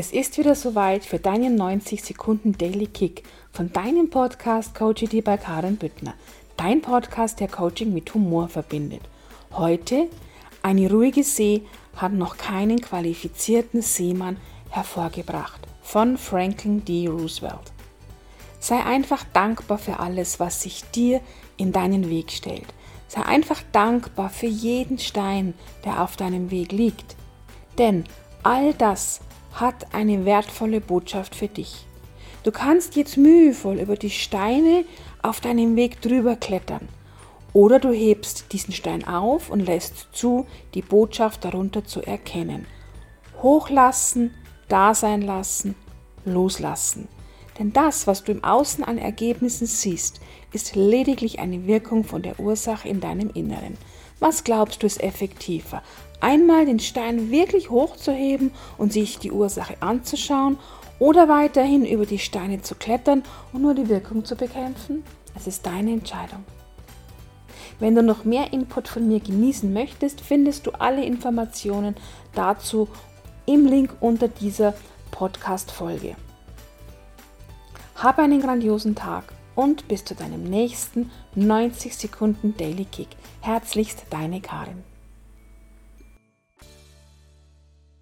Es ist wieder soweit für deinen 90 Sekunden Daily Kick von deinem Podcast Coachity bei Karen Büttner. Dein Podcast, der Coaching mit Humor verbindet. Heute, eine ruhige See hat noch keinen qualifizierten Seemann hervorgebracht. Von Franklin D. Roosevelt. Sei einfach dankbar für alles, was sich dir in deinen Weg stellt. Sei einfach dankbar für jeden Stein, der auf deinem Weg liegt. Denn all das hat eine wertvolle Botschaft für dich. Du kannst jetzt mühevoll über die Steine auf deinem Weg drüber klettern. Oder du hebst diesen Stein auf und lässt zu, die Botschaft darunter zu erkennen. Hochlassen, da sein lassen, loslassen. Denn das, was du im Außen an Ergebnissen siehst, ist lediglich eine Wirkung von der Ursache in deinem Inneren. Was glaubst du ist effektiver? Einmal den Stein wirklich hochzuheben und sich die Ursache anzuschauen oder weiterhin über die Steine zu klettern und nur die Wirkung zu bekämpfen? Es ist deine Entscheidung. Wenn du noch mehr Input von mir genießen möchtest, findest du alle Informationen dazu im Link unter dieser Podcast-Folge. Hab einen grandiosen Tag und bis zu deinem nächsten 90 Sekunden Daily Kick. Herzlichst deine Karin.